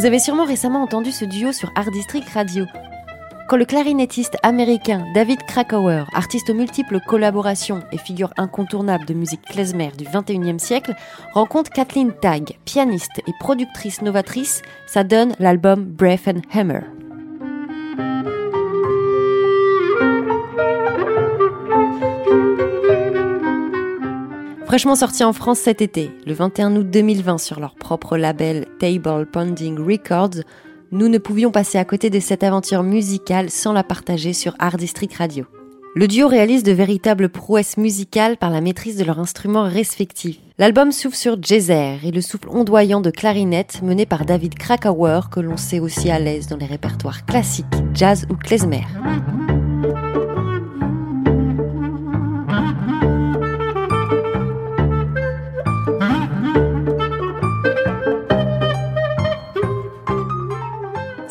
Vous avez sûrement récemment entendu ce duo sur Art District Radio. Quand le clarinettiste américain David Krakauer, artiste aux multiples collaborations et figure incontournable de musique klezmer du 21e siècle, rencontre Kathleen Tagg, pianiste et productrice novatrice, ça donne l'album Breath and Hammer. Fraîchement sorti en France cet été, le 21 août 2020 sur leur propre label Table Pounding Records, nous ne pouvions passer à côté de cette aventure musicale sans la partager sur Art District Radio. Le duo réalise de véritables prouesses musicales par la maîtrise de leurs instruments respectifs. L'album s'ouvre sur Jazzer et le souffle ondoyant de clarinette mené par David Krakauer que l'on sait aussi à l'aise dans les répertoires classiques, jazz ou klezmer.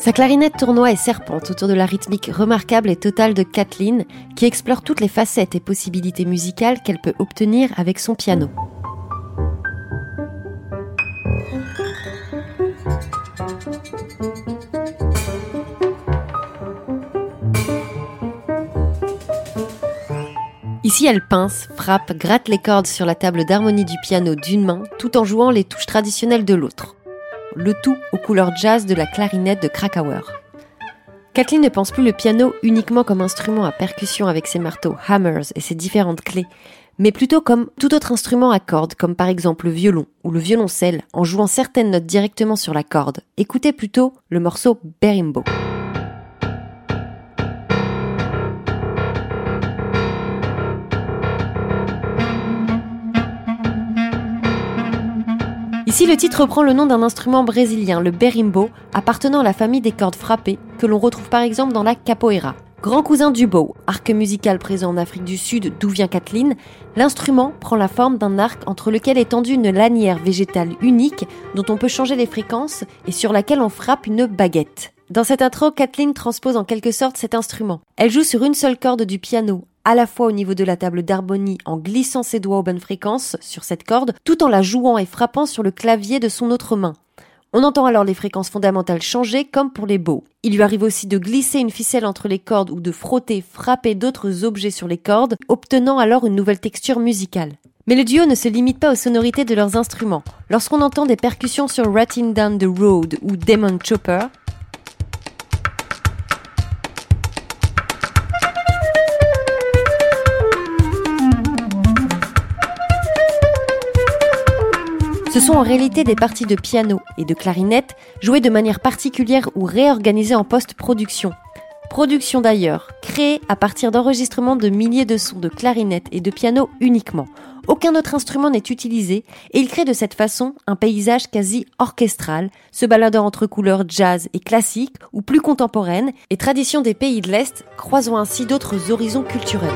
Sa clarinette tournoie et serpente autour de la rythmique remarquable et totale de Kathleen, qui explore toutes les facettes et possibilités musicales qu'elle peut obtenir avec son piano. Ici, elle pince, frappe, gratte les cordes sur la table d'harmonie du piano d'une main, tout en jouant les touches traditionnelles de l'autre le tout aux couleurs jazz de la clarinette de Krakauer. Kathleen ne pense plus le piano uniquement comme instrument à percussion avec ses marteaux, hammers et ses différentes clés, mais plutôt comme tout autre instrument à cordes, comme par exemple le violon ou le violoncelle, en jouant certaines notes directement sur la corde. Écoutez plutôt le morceau Berimbo. Ici, le titre reprend le nom d'un instrument brésilien, le berimbo, appartenant à la famille des cordes frappées, que l'on retrouve par exemple dans la capoeira. Grand cousin du bow, arc musical présent en Afrique du Sud d'où vient Kathleen, l'instrument prend la forme d'un arc entre lequel est tendue une lanière végétale unique dont on peut changer les fréquences et sur laquelle on frappe une baguette. Dans cette intro, Kathleen transpose en quelque sorte cet instrument. Elle joue sur une seule corde du piano, à la fois au niveau de la table d'harmonie en glissant ses doigts aux bonnes fréquences sur cette corde, tout en la jouant et frappant sur le clavier de son autre main. On entend alors les fréquences fondamentales changer comme pour les bows. Il lui arrive aussi de glisser une ficelle entre les cordes ou de frotter, frapper d'autres objets sur les cordes, obtenant alors une nouvelle texture musicale. Mais le duo ne se limite pas aux sonorités de leurs instruments. Lorsqu'on entend des percussions sur Ratting Down the Road ou Demon Chopper, Ce sont en réalité des parties de piano et de clarinette jouées de manière particulière ou réorganisées en post-production. Production d'ailleurs, créée à partir d'enregistrements de milliers de sons de clarinette et de piano uniquement. Aucun autre instrument n'est utilisé et il crée de cette façon un paysage quasi orchestral, se baladant entre couleurs jazz et classiques ou plus contemporaines et traditions des pays de l'Est, croisant ainsi d'autres horizons culturels.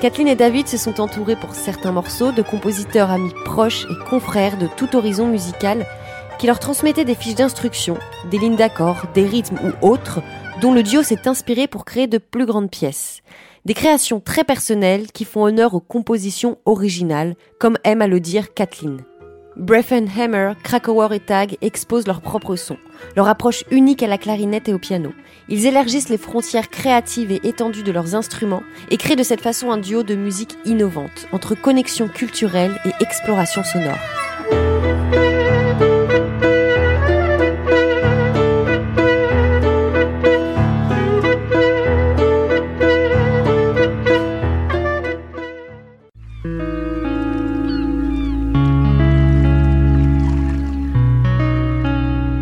Kathleen et David se sont entourés pour certains morceaux de compositeurs amis proches et confrères de tout horizon musical qui leur transmettaient des fiches d'instruction, des lignes d'accords, des rythmes ou autres, dont le duo s'est inspiré pour créer de plus grandes pièces. Des créations très personnelles qui font honneur aux compositions originales, comme aime à le dire Kathleen. Breath Hammer, Krakauer et Tag exposent leurs propres sons, leur approche unique à la clarinette et au piano. Ils élargissent les frontières créatives et étendues de leurs instruments et créent de cette façon un duo de musique innovante, entre connexion culturelle et exploration sonore.